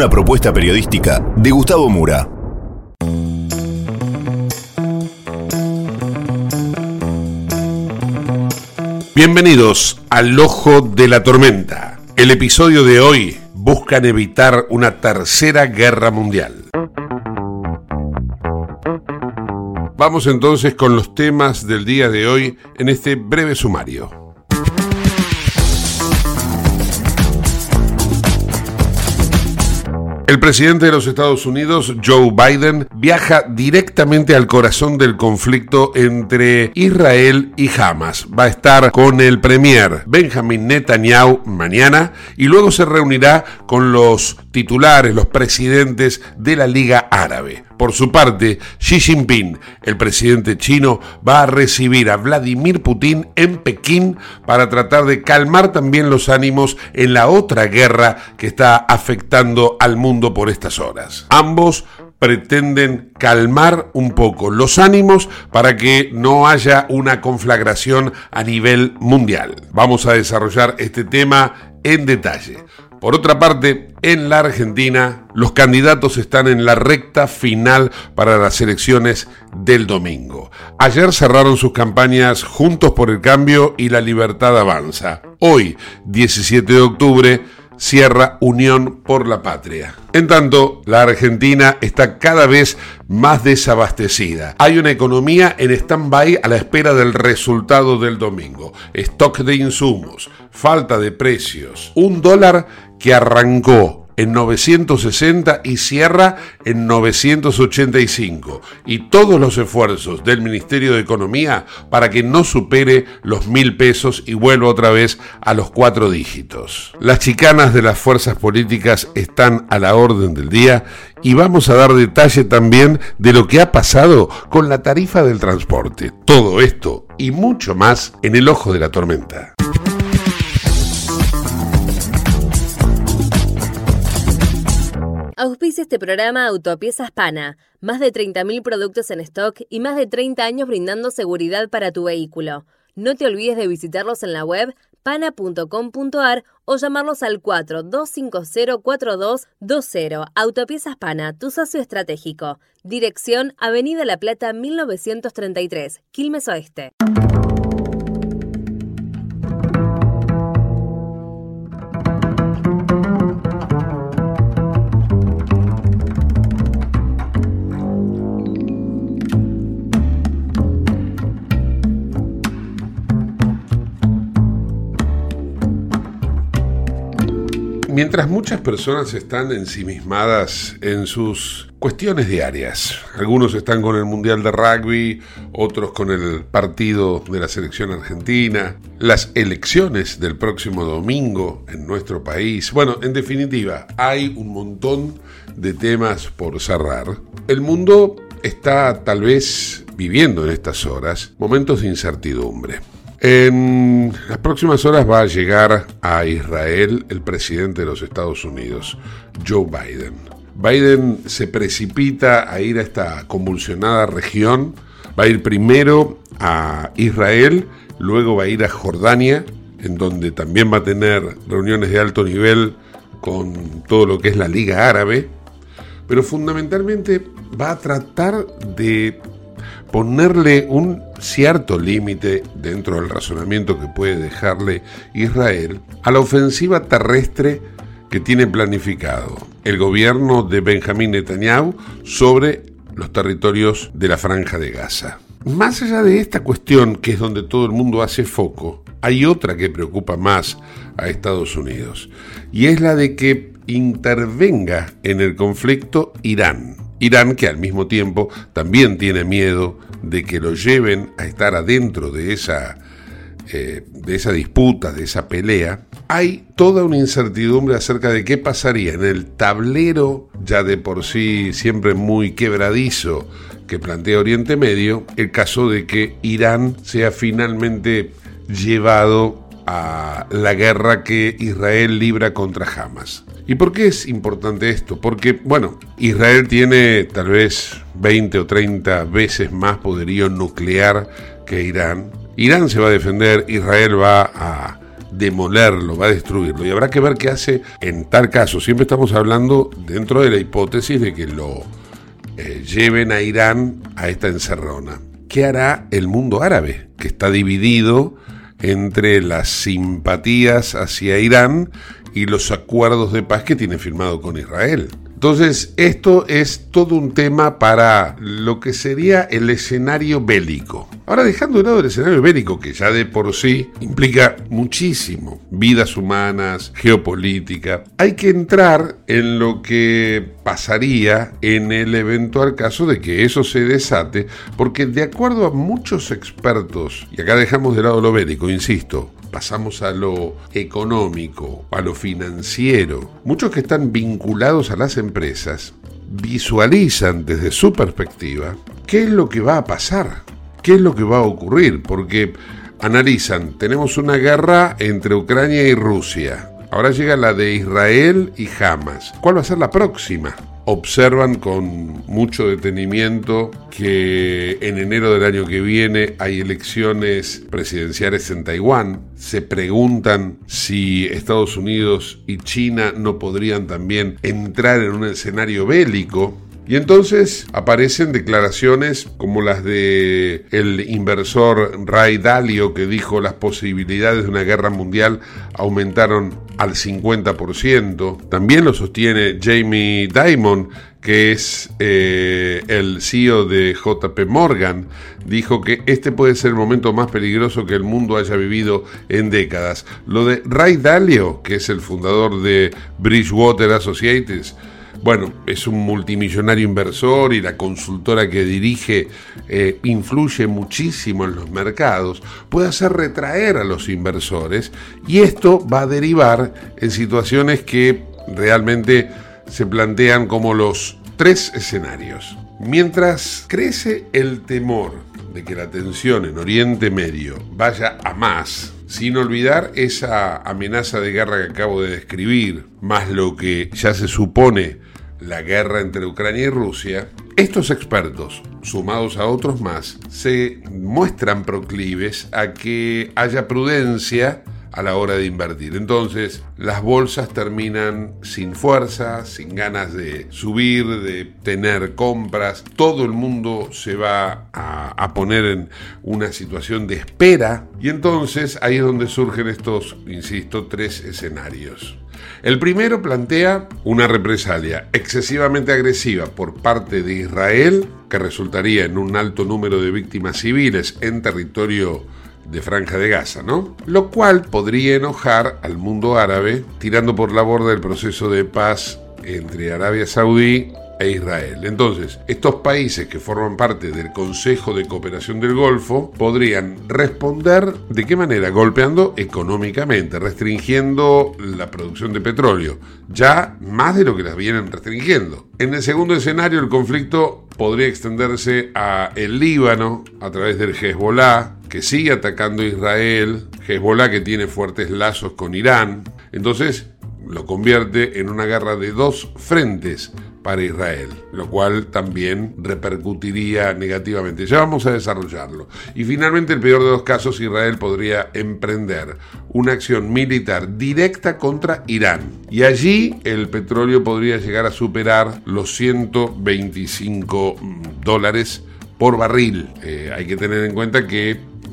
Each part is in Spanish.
Una propuesta periodística de Gustavo Mura. Bienvenidos al Ojo de la Tormenta. El episodio de hoy buscan evitar una tercera guerra mundial. Vamos entonces con los temas del día de hoy en este breve sumario. El presidente de los Estados Unidos, Joe Biden, viaja directamente al corazón del conflicto entre Israel y Hamas. Va a estar con el premier Benjamin Netanyahu mañana y luego se reunirá con los titulares, los presidentes de la Liga Árabe. Por su parte, Xi Jinping, el presidente chino, va a recibir a Vladimir Putin en Pekín para tratar de calmar también los ánimos en la otra guerra que está afectando al mundo por estas horas. Ambos pretenden calmar un poco los ánimos para que no haya una conflagración a nivel mundial. Vamos a desarrollar este tema en detalle. Por otra parte, en la Argentina, los candidatos están en la recta final para las elecciones del domingo. Ayer cerraron sus campañas Juntos por el Cambio y La Libertad Avanza. Hoy, 17 de octubre, cierra Unión por la Patria. En tanto, la Argentina está cada vez más desabastecida. Hay una economía en stand-by a la espera del resultado del domingo. Stock de insumos, falta de precios, un dólar que arrancó en 960 y cierra en 985. Y todos los esfuerzos del Ministerio de Economía para que no supere los mil pesos y vuelva otra vez a los cuatro dígitos. Las chicanas de las fuerzas políticas están a la orden del día y vamos a dar detalle también de lo que ha pasado con la tarifa del transporte. Todo esto y mucho más en el ojo de la tormenta. Auspicia este programa Autopiezas Pana. Más de 30.000 productos en stock y más de 30 años brindando seguridad para tu vehículo. No te olvides de visitarlos en la web pana.com.ar o llamarlos al 42504220. Autopiezas Pana, tu socio estratégico. Dirección Avenida La Plata 1933, Quilmes Oeste. Mientras muchas personas están ensimismadas en sus cuestiones diarias, algunos están con el Mundial de Rugby, otros con el partido de la selección argentina, las elecciones del próximo domingo en nuestro país, bueno, en definitiva, hay un montón de temas por cerrar. El mundo está tal vez viviendo en estas horas momentos de incertidumbre. En las próximas horas va a llegar a Israel el presidente de los Estados Unidos, Joe Biden. Biden se precipita a ir a esta convulsionada región, va a ir primero a Israel, luego va a ir a Jordania, en donde también va a tener reuniones de alto nivel con todo lo que es la Liga Árabe, pero fundamentalmente va a tratar de ponerle un cierto límite dentro del razonamiento que puede dejarle Israel a la ofensiva terrestre que tiene planificado el gobierno de Benjamín Netanyahu sobre los territorios de la franja de Gaza. Más allá de esta cuestión, que es donde todo el mundo hace foco, hay otra que preocupa más a Estados Unidos, y es la de que intervenga en el conflicto Irán. Irán que al mismo tiempo también tiene miedo de que lo lleven a estar adentro de esa, eh, de esa disputa, de esa pelea, hay toda una incertidumbre acerca de qué pasaría en el tablero ya de por sí siempre muy quebradizo que plantea Oriente Medio, el caso de que Irán sea finalmente llevado a la guerra que Israel libra contra Hamas. ¿Y por qué es importante esto? Porque, bueno, Israel tiene tal vez 20 o 30 veces más poderío nuclear que Irán. Irán se va a defender, Israel va a demolerlo, va a destruirlo. Y habrá que ver qué hace en tal caso. Siempre estamos hablando dentro de la hipótesis de que lo eh, lleven a Irán a esta encerrona. ¿Qué hará el mundo árabe? Que está dividido entre las simpatías hacia Irán y los acuerdos de paz que tiene firmado con Israel. Entonces, esto es todo un tema para lo que sería el escenario bélico. Ahora, dejando de lado el escenario bélico, que ya de por sí implica muchísimo, vidas humanas, geopolítica, hay que entrar en lo que pasaría en el eventual caso de que eso se desate, porque de acuerdo a muchos expertos, y acá dejamos de lado lo bélico, insisto, pasamos a lo económico, a lo financiero, muchos que están vinculados a las empresas visualizan desde su perspectiva qué es lo que va a pasar, qué es lo que va a ocurrir, porque analizan, tenemos una guerra entre Ucrania y Rusia, ahora llega la de Israel y Hamas, ¿cuál va a ser la próxima? Observan con mucho detenimiento que en enero del año que viene hay elecciones presidenciales en Taiwán. Se preguntan si Estados Unidos y China no podrían también entrar en un escenario bélico y entonces aparecen declaraciones como las de el inversor Ray Dalio que dijo las posibilidades de una guerra mundial aumentaron al 50%. También lo sostiene Jamie Dimon, que es eh, el CEO de JP Morgan, dijo que este puede ser el momento más peligroso que el mundo haya vivido en décadas. Lo de Ray Dalio, que es el fundador de Bridgewater Associates, bueno, es un multimillonario inversor y la consultora que dirige eh, influye muchísimo en los mercados, puede hacer retraer a los inversores y esto va a derivar en situaciones que realmente se plantean como los tres escenarios. Mientras crece el temor de que la tensión en Oriente Medio vaya a más, sin olvidar esa amenaza de guerra que acabo de describir, más lo que ya se supone la guerra entre Ucrania y Rusia, estos expertos, sumados a otros más, se muestran proclives a que haya prudencia a la hora de invertir. Entonces, las bolsas terminan sin fuerza, sin ganas de subir, de tener compras. Todo el mundo se va a, a, poner en una situación de espera. Y entonces ahí es donde surgen estos, insisto, tres escenarios. El primero plantea una represalia excesivamente agresiva por parte de Israel, que resultaría en un alto número de víctimas civiles en territorio de Franja de Gaza, ¿no? Lo cual podría enojar al mundo árabe, tirando por la borda el proceso de paz entre Arabia Saudí e Israel. Entonces, estos países que forman parte del Consejo de Cooperación del Golfo podrían responder de qué manera? Golpeando económicamente, restringiendo la producción de petróleo, ya más de lo que las vienen restringiendo. En el segundo escenario, el conflicto podría extenderse a el Líbano a través del Hezbollah, que sigue atacando a Israel, Hezbollah que tiene fuertes lazos con Irán, entonces lo convierte en una guerra de dos frentes para Israel, lo cual también repercutiría negativamente. Ya vamos a desarrollarlo. Y finalmente, el peor de los casos, Israel podría emprender una acción militar directa contra Irán. Y allí el petróleo podría llegar a superar los 125 dólares por barril. Eh, hay que tener en cuenta que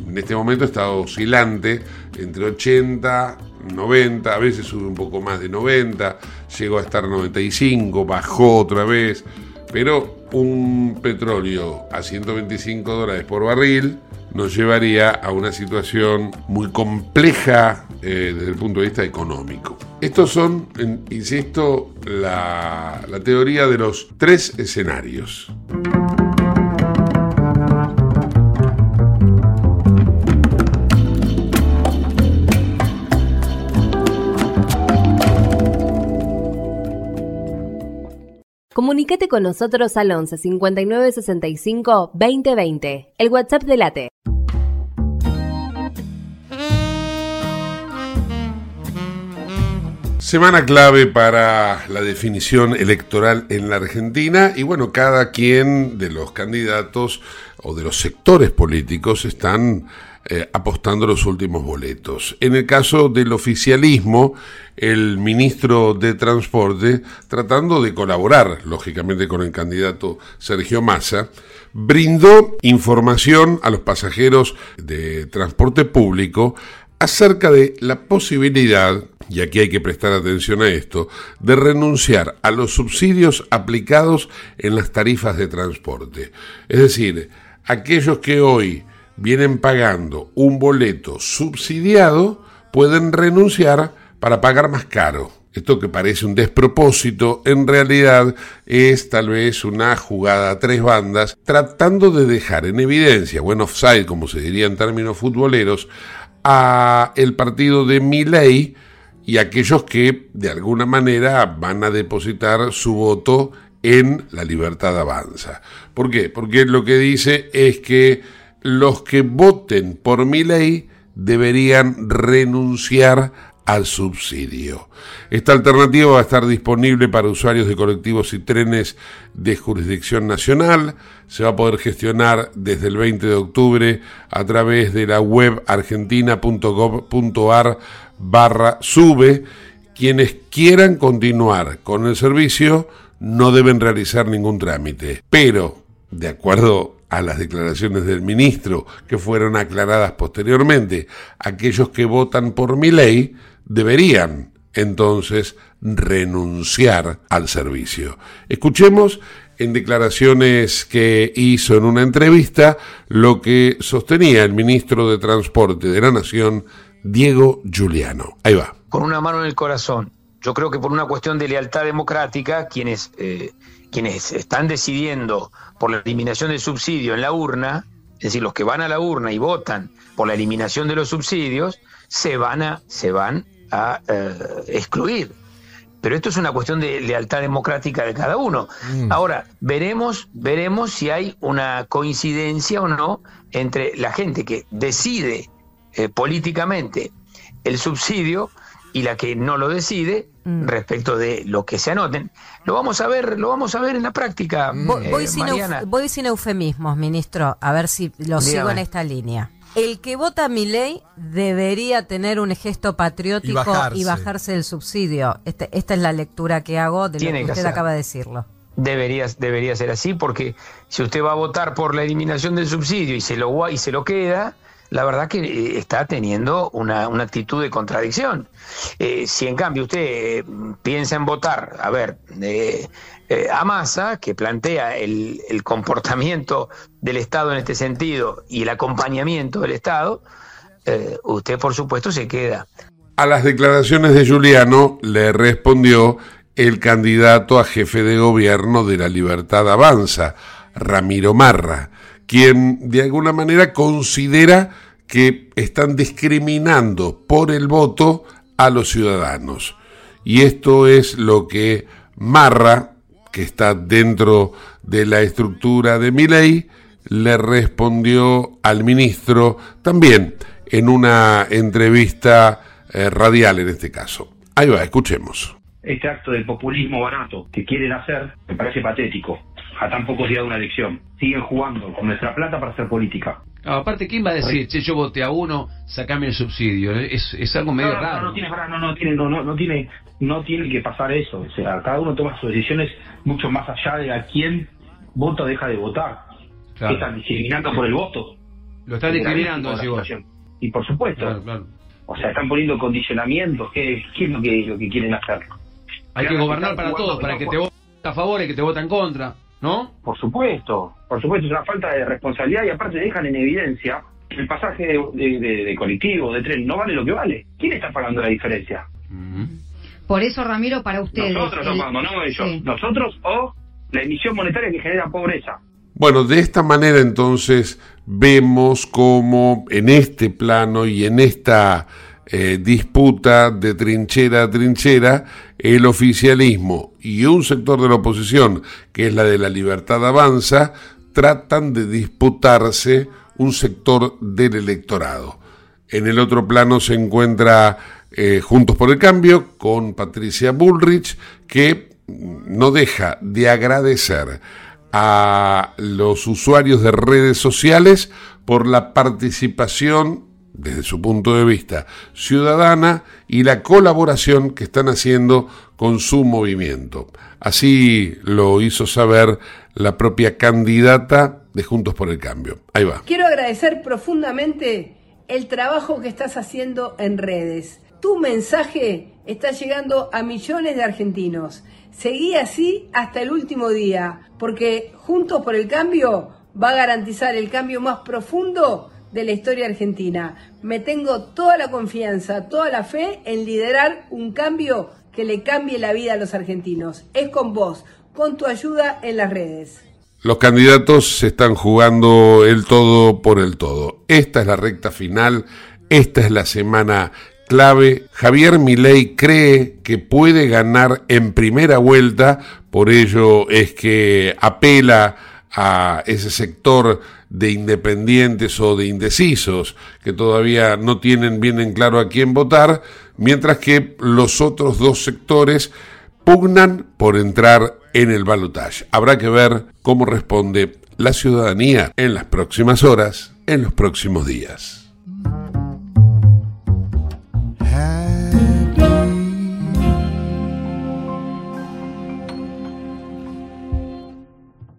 en este momento está oscilante entre 80 90, a veces sube un poco más de 90, llegó a estar 95, bajó otra vez, pero un petróleo a 125 dólares por barril nos llevaría a una situación muy compleja eh, desde el punto de vista económico. Estos son, insisto, la, la teoría de los tres escenarios. Comunicate con nosotros al 11 59 65 2020, el WhatsApp de Late. Semana clave para la definición electoral en la Argentina y bueno, cada quien de los candidatos o de los sectores políticos están eh, apostando los últimos boletos. En el caso del oficialismo, el ministro de Transporte, tratando de colaborar, lógicamente, con el candidato Sergio Massa, brindó información a los pasajeros de transporte público acerca de la posibilidad, y aquí hay que prestar atención a esto, de renunciar a los subsidios aplicados en las tarifas de transporte. Es decir, aquellos que hoy vienen pagando un boleto subsidiado pueden renunciar para pagar más caro. Esto que parece un despropósito, en realidad es tal vez una jugada a tres bandas, tratando de dejar en evidencia, buen offside, como se diría en términos futboleros, a el partido de Milei y aquellos que de alguna manera van a depositar su voto en la libertad avanza. ¿Por qué? Porque lo que dice es que los que voten por mi ley deberían renunciar al subsidio. Esta alternativa va a estar disponible para usuarios de colectivos y trenes de jurisdicción nacional. Se va a poder gestionar desde el 20 de octubre a través de la web argentina.gov.ar barra sube. Quienes quieran continuar con el servicio no deben realizar ningún trámite. Pero, de acuerdo a las declaraciones del ministro que fueron aclaradas posteriormente, aquellos que votan por mi ley deberían entonces renunciar al servicio. Escuchemos en declaraciones que hizo en una entrevista lo que sostenía el ministro de Transporte de la Nación, Diego Giuliano. Ahí va. Con una mano en el corazón. Yo creo que por una cuestión de lealtad democrática, quienes, eh, quienes están decidiendo por la eliminación del subsidio en la urna, es decir, los que van a la urna y votan por la eliminación de los subsidios, se van a, se van a eh, excluir. Pero esto es una cuestión de lealtad democrática de cada uno. Mm. Ahora, veremos, veremos si hay una coincidencia o no entre la gente que decide eh, políticamente el subsidio y la que no lo decide mm. respecto de lo que se anoten. Lo vamos a ver, lo vamos a ver en la práctica. Voy, eh, sin, eufemismos, ministro, a ver si lo sigo en esta línea. El que vota mi ley debería tener un gesto patriótico y bajarse, del subsidio. Este, esta es la lectura que hago de lo que usted acaba de decirlo. Debería, debería ser así, porque si usted va a votar por la eliminación del subsidio y se lo, y se lo queda, la verdad que eh, está teniendo una, actitud de contradicción. Eh, si en cambio usted eh, piensa en votar, a ver, a Massa, que plantea el, el, comportamiento del Estado en este sentido y el acompañamiento del Estado, usted por supuesto se queda. A las declaraciones de Juliano le respondió el candidato a jefe de gobierno de la Libertad Avanza, Ramiro Marra quien de alguna manera considera que están discriminando por el voto a los ciudadanos. Y esto es lo que Marra, que está dentro de la estructura de mi ley, le respondió al ministro también en una entrevista eh, radial en este caso. Ahí va, escuchemos. Este acto del populismo barato que quieren hacer me parece patético. A tan pocos días de una elección. Siguen jugando con nuestra plata para hacer política. aparte, ¿quién va a decir, che, yo voté a uno, sacame el subsidio? Es, es algo medio raro. No, no, tiene, no, no, tiene, no, no, tiene, no tiene que pasar eso. O sea, cada uno toma sus decisiones mucho más allá de a quién vota o deja de votar. Están discriminando por el voto. Lo están discriminando, Y por supuesto. O sea, están poniendo condicionamientos. ¿Qué, qué es lo que, lo que quieren hacer? Hay que gobernar para todos, para que te voten a favor y que te voten en contra, ¿no? Por supuesto, por supuesto, es una falta de responsabilidad y aparte dejan en evidencia que el pasaje de, colectivo, de tren, no vale lo que vale. ¿Quién está pagando la diferencia? Por eso, Ramiro, para ustedes... Nosotros no no ellos. Nosotros o la emisión monetaria que genera pobreza. Bueno, de esta manera entonces vemos cómo en este plano y en esta eh, disputa de trinchera a trinchera, el oficialismo y un sector de la oposición, que es la de la libertad avanza, tratan de disputarse un sector del electorado. En el otro plano se encuentra eh, Juntos por el Cambio con Patricia Bullrich, que no deja de agradecer a los usuarios de redes sociales por la participación desde su punto de vista ciudadana y la colaboración que están haciendo con su movimiento. Así lo hizo saber la propia candidata de Juntos por el Cambio. Ahí va. Quiero agradecer profundamente el trabajo que estás haciendo en redes. Tu mensaje está llegando a millones de argentinos. Seguí así hasta el último día, porque Juntos por el Cambio va a garantizar el cambio más profundo de la historia argentina. Me tengo toda la confianza, toda la fe en liderar un cambio que le cambie la vida a los argentinos. Es con vos, con tu ayuda en las redes. Los candidatos se están jugando el todo por el todo. Esta es la recta final, esta es la semana clave. Javier Milei cree que puede ganar en primera vuelta, por ello es que apela a ese sector de independientes o de indecisos que todavía no tienen bien en claro a quién votar, mientras que los otros dos sectores pugnan por entrar en el balotaje. Habrá que ver cómo responde la ciudadanía en las próximas horas, en los próximos días.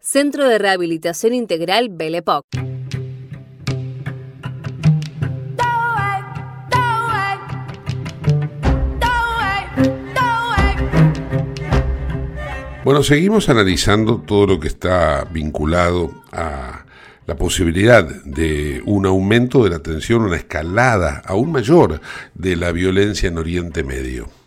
Centro de Rehabilitación Integral Belepoc. Bueno, seguimos analizando todo lo que está vinculado a la posibilidad de un aumento de la tensión, una escalada aún mayor de la violencia en Oriente Medio.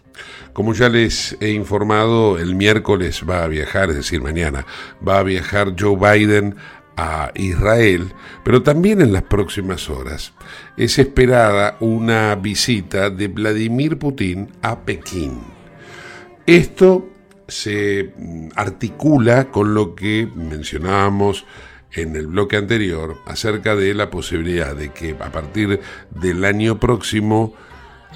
Como ya les he informado, el miércoles va a viajar, es decir, mañana, va a viajar Joe Biden a Israel, pero también en las próximas horas es esperada una visita de Vladimir Putin a Pekín. Esto se mm, articula con lo que mencionábamos en el bloque anterior acerca de la posibilidad de que a partir del año próximo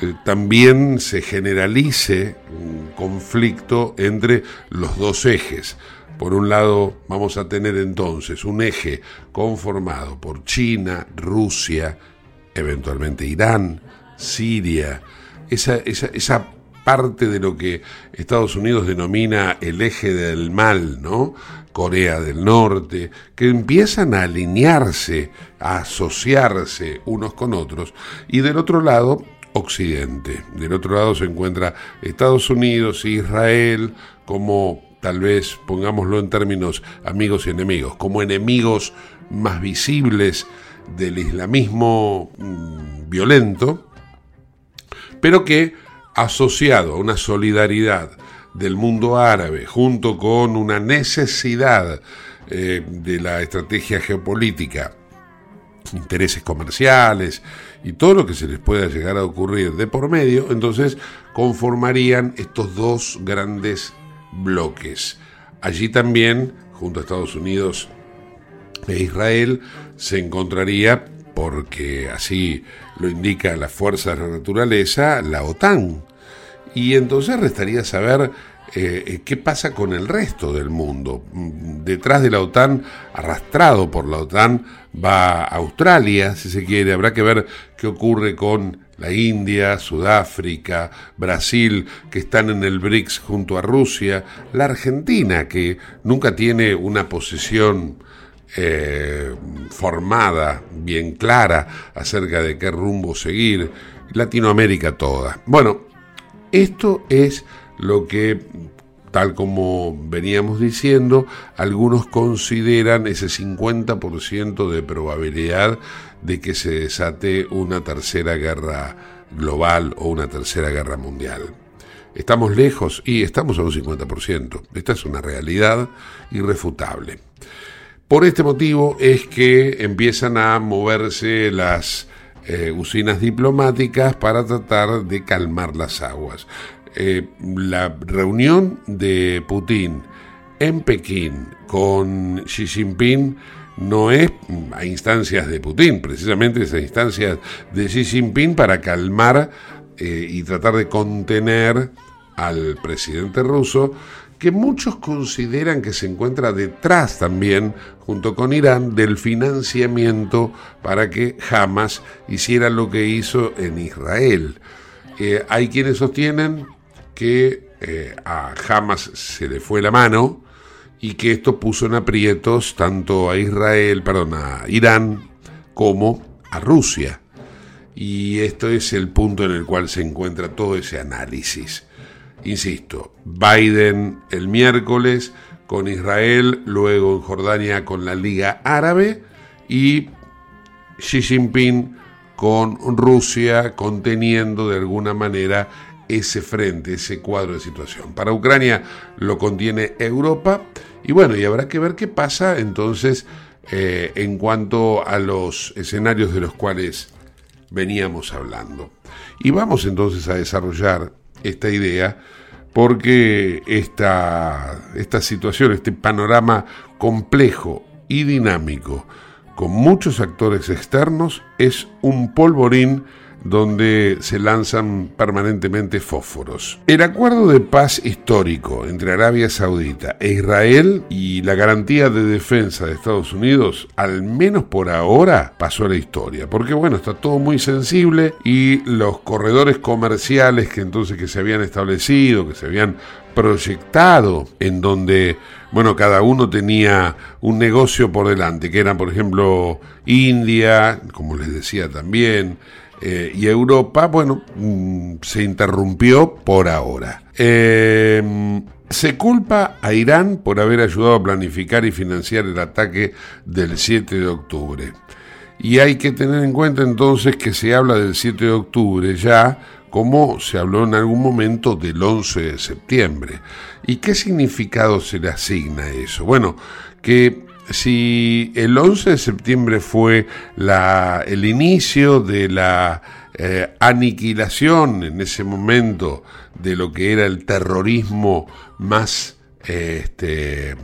eh, también se generalice un conflicto entre los dos ejes. Por un lado, vamos a tener entonces un eje conformado por China, Rusia, eventualmente Irán, Siria, esa, esa, esa parte de lo que Estados Unidos denomina el eje del mal, ¿no? Corea del Norte, que empiezan a alinearse, a asociarse unos con otros, y del otro lado Occidente. Del otro lado se encuentra Estados Unidos, Israel, como tal vez pongámoslo en términos amigos y enemigos, como enemigos más visibles del islamismo mm, violento, pero que asociado a una solidaridad del mundo árabe junto con una necesidad eh, de la estrategia geopolítica, intereses comerciales, y todo lo que se les pueda llegar a ocurrir de por medio, entonces conformarían estos dos grandes bloques. Allí también, junto a Estados Unidos e Israel, se encontraría, porque así lo indica la fuerza de la naturaleza, la OTAN. Y entonces restaría saber eh, qué pasa con el resto del mundo. Detrás de la OTAN, arrastrado por la OTAN, va Australia, si se quiere. Habrá que ver qué ocurre con la India, Sudáfrica, Brasil, que están en el BRICS junto a Rusia, la Argentina, que nunca tiene una posición eh, formada, bien clara, acerca de qué rumbo seguir, Latinoamérica toda. Bueno, esto es lo que tal como veníamos diciendo, algunos consideran ese 50% de probabilidad de que se desate una tercera guerra global o una tercera guerra mundial. Estamos lejos y estamos a un 50%. Esta es una realidad irrefutable. Por este motivo es que empiezan a moverse las eh, usinas diplomáticas para tratar de calmar las aguas. Eh, la reunión de Putin en Pekín con Xi Jinping no es a instancias de Putin, precisamente es a instancias de Xi Jinping para calmar eh, y tratar de contener al presidente ruso, que muchos consideran que se encuentra detrás también, junto con Irán, del financiamiento para que Hamas hiciera lo que hizo en Israel. Eh, hay quienes sostienen que eh, a Hamas se le fue la mano y que esto puso en aprietos tanto a Israel, perdón, a Irán como a Rusia. Y esto es el punto en el cual se encuentra todo ese análisis. Insisto, Biden el miércoles con Israel, luego en Jordania con la Liga Árabe y Xi Jinping con Rusia conteniendo de alguna manera ese frente, ese cuadro de situación. Para Ucrania lo contiene Europa y bueno, y habrá que ver qué pasa entonces eh, en cuanto a los escenarios de los cuales veníamos hablando. Y vamos entonces a desarrollar esta idea porque esta, esta situación, este panorama complejo y dinámico, con muchos actores externos, es un polvorín donde se lanzan permanentemente fósforos. El acuerdo de paz histórico entre Arabia Saudita e Israel y la garantía de defensa de Estados Unidos, al menos por ahora, pasó a la historia. Porque bueno, está todo muy sensible y los corredores comerciales que entonces que se habían establecido, que se habían proyectado, en donde, bueno, cada uno tenía un negocio por delante, que eran, por ejemplo, India, como les decía también, eh, y Europa, bueno, mm, se interrumpió por ahora. Eh, se culpa a Irán por haber ayudado a planificar y financiar el ataque del 7 de octubre. Y hay que tener en cuenta entonces que se habla del 7 de octubre ya como se habló en algún momento del 11 de septiembre. ¿Y qué significado se le asigna a eso? Bueno, que si el 11 de septiembre fue la, el inicio de la eh, aniquilación en ese momento de lo que era el terrorismo más, este,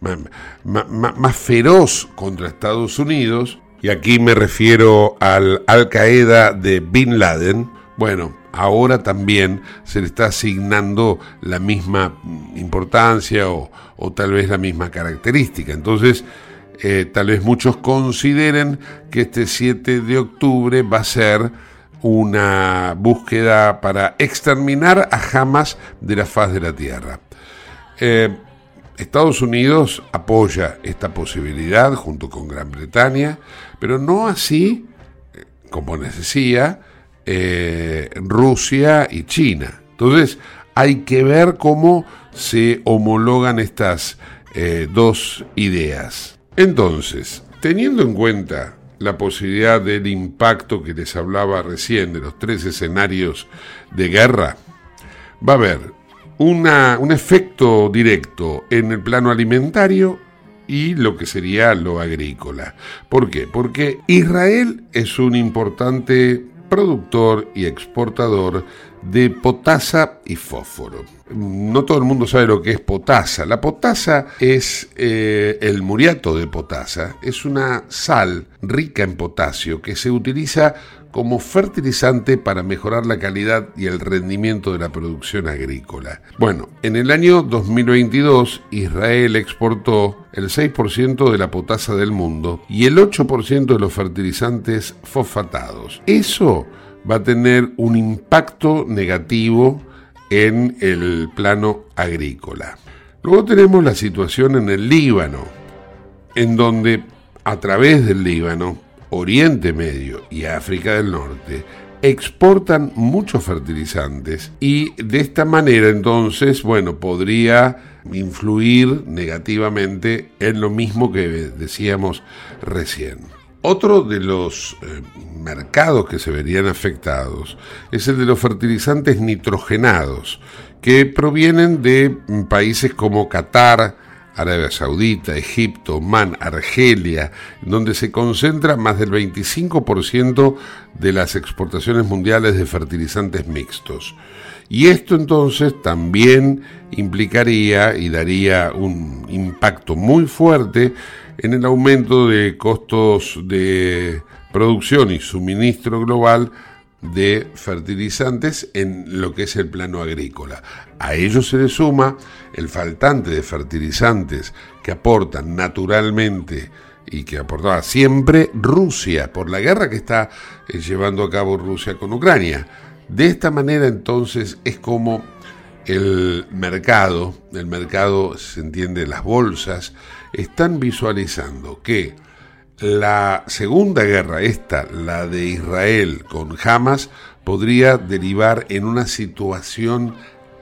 más, feroz contra Estados Unidos, y aquí me refiero al Al Qaeda de Bin Laden, bueno, ahora también se le está asignando la misma importancia o, tal vez la misma característica. Entonces, eh, tal vez muchos consideren que este 7 de octubre va a ser una búsqueda para exterminar a Hamas de la faz de la tierra. Eh, Estados Unidos apoya esta posibilidad junto con Gran Bretaña, pero no así, eh, como les decía, eh, Rusia y China. Entonces hay que ver cómo se homologan estas eh, dos ideas. Entonces, teniendo en cuenta la posibilidad del impacto que les hablaba recién de los tres escenarios de guerra, va a haber un efecto directo en el plano alimentario y lo que sería lo agrícola. ¿Por qué? Porque Israel es un importante productor y exportador de potasa y fósforo. No todo el mundo sabe lo que es potasa. La potasa es eh, el muriato de potasa, es una sal rica en potasio que se utiliza como fertilizante para mejorar la calidad y el rendimiento de la producción agrícola. Bueno, en el año 2022 Israel exportó el 6% de la potasa del mundo y el 8% de los fertilizantes fosfatados. Eso va a tener un impacto negativo en el plano agrícola. Luego tenemos la situación en el Líbano, en donde a través del Líbano Oriente Medio y África del Norte exportan muchos fertilizantes y de esta manera entonces, bueno, podría influir negativamente en lo mismo que decíamos recién. Otro de los eh, mercados que se verían afectados es el de los fertilizantes nitrogenados, que provienen de países como Qatar, Arabia Saudita, Egipto, Oman, Argelia, donde se concentra más del 25% de las exportaciones mundiales de fertilizantes mixtos. Y esto entonces también implicaría y daría un impacto muy fuerte en el aumento de costos de producción y suministro global de fertilizantes en lo que es el plano agrícola. A ello se le suma el faltante de fertilizantes que aportan naturalmente y que aportaba siempre Rusia por la guerra que está eh, llevando a cabo Rusia con Ucrania. De esta manera entonces es como el mercado, el mercado se entiende las bolsas, están visualizando que la segunda guerra, esta, la de Israel con Hamas, podría derivar en una situación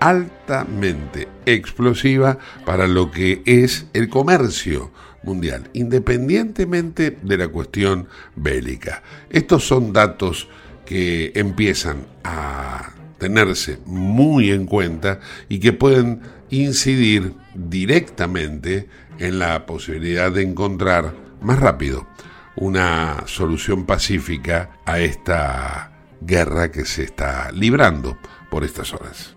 altamente explosiva para lo que es el comercio mundial, independientemente de la cuestión bélica. Estos son datos que empiezan a tenerse muy en cuenta y que pueden incidir directamente en la posibilidad de encontrar más rápido una solución pacífica a esta guerra que se está librando por estas horas.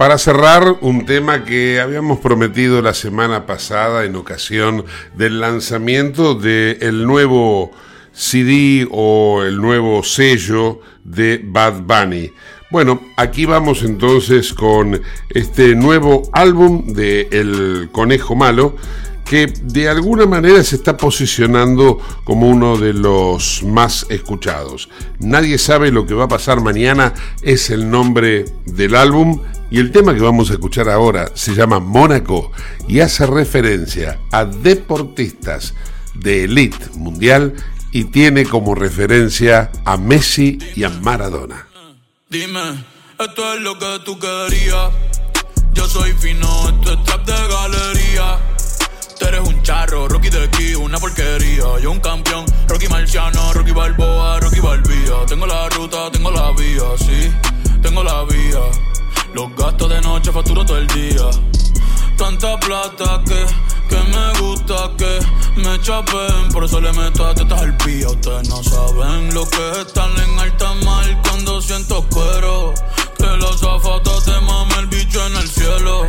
Para cerrar, un tema que habíamos prometido la semana pasada en ocasión del lanzamiento del nuevo CD o el nuevo sello de Bad Bunny. Bueno, aquí vamos entonces con este nuevo álbum de El Conejo Malo que de alguna manera se está posicionando como uno de los más escuchados. Nadie sabe lo que va a pasar mañana es el nombre del álbum y el tema que vamos a escuchar ahora se llama Mónaco y hace referencia a deportistas de élite mundial y tiene como referencia a Messi y a Maradona. Dime, esto es lo que tú querías. Yo soy fino, esto es trap de galería. Tú eres un charro, Rocky de aquí, una porquería. Yo un campeón, Rocky Marciano, Rocky Balboa, Rocky Balbía. Tengo la ruta, tengo la vía, sí, tengo la vía. Los gastos de noche facturo todo el día. Tanta plata que, que me gusta que me chapen. Por eso le meto a tetas al pía. Ustedes no saben lo que es estar en alta mar cuando siento cuero. Que los zapatos te mame el bicho en el cielo.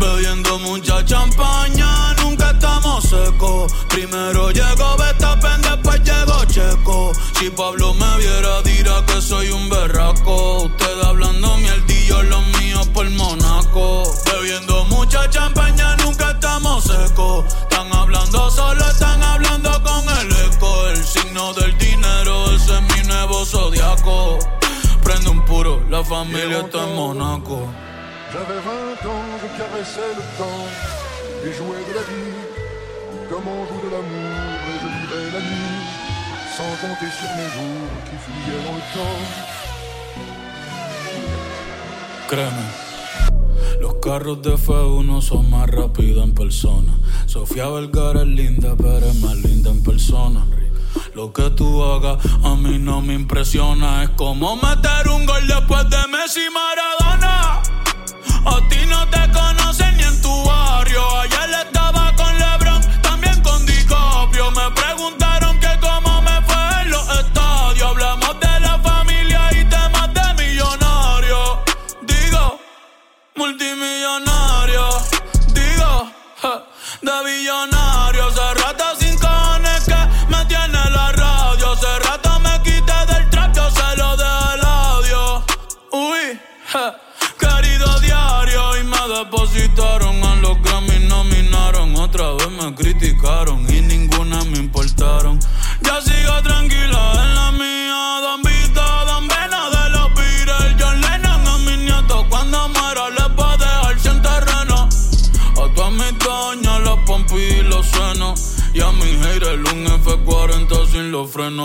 Bebiendo mucha champaña, nunca estamos secos. Primero llegó Betapen, después llegó Checo. Si Pablo me viera, dirá que soy un berraco. Usted hablando mierdillo, los míos por Monaco. Bebiendo mucha champaña, nunca estamos secos. Están hablando solo, están hablando con el eco. El signo del dinero, ese es mi nuevo zodiaco. Prende un puro, la familia está en Monaco. J'avais 20 ans, je caressais le temps et jouais de la vie comme on joue de l'amour et je vivais la nuit sans compter sur mes jours qui fuyaient dans le temps. Créeme, los carros de F1 son más rápidos en persona. Sofía Vergara es linda, pero es más linda en persona. Lo que tú hagas a mí no me impresiona. Es como meter un gol después de Messi Maradona. A ti no te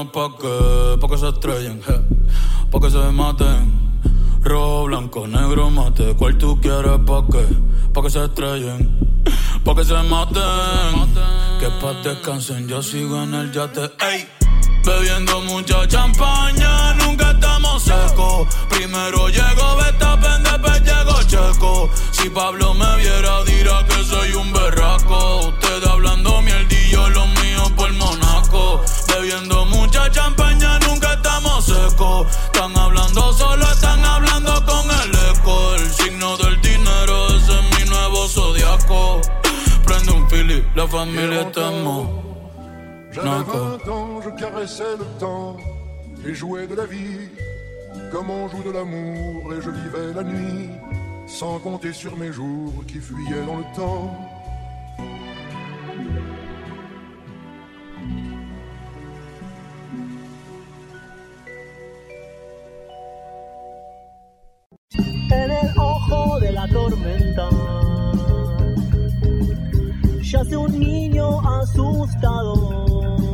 pa' que, pa' que se estrellen, pa' que se maten. Rojo, blanco, negro, mate, ¿cuál tú quieres pa' qué? Pa' que se estrellen, pa' que se maten. Que pa' descansen, yo sigo en el yate, ey. Bebiendo mucha champaña, nunca estamos secos. Primero llego Betapen, después llego Checo. Si Pablo me viera, dirá que soy un berraco. Ustedes hablando mierdillo, lo mío por Monaco. Bebiendo mucha champaña, nunca estamos secos. Están hablando solo, están hablando con el eco. El signo del dinero, ese es mi nuevo zodiaco. Prende un fili, la familia estamos. J'avais 20 ans, je caressais le temps et jouais de la vie comme on joue de l'amour et je vivais la nuit sans compter sur mes jours qui fuyaient dans le temps. Yace un niño asustado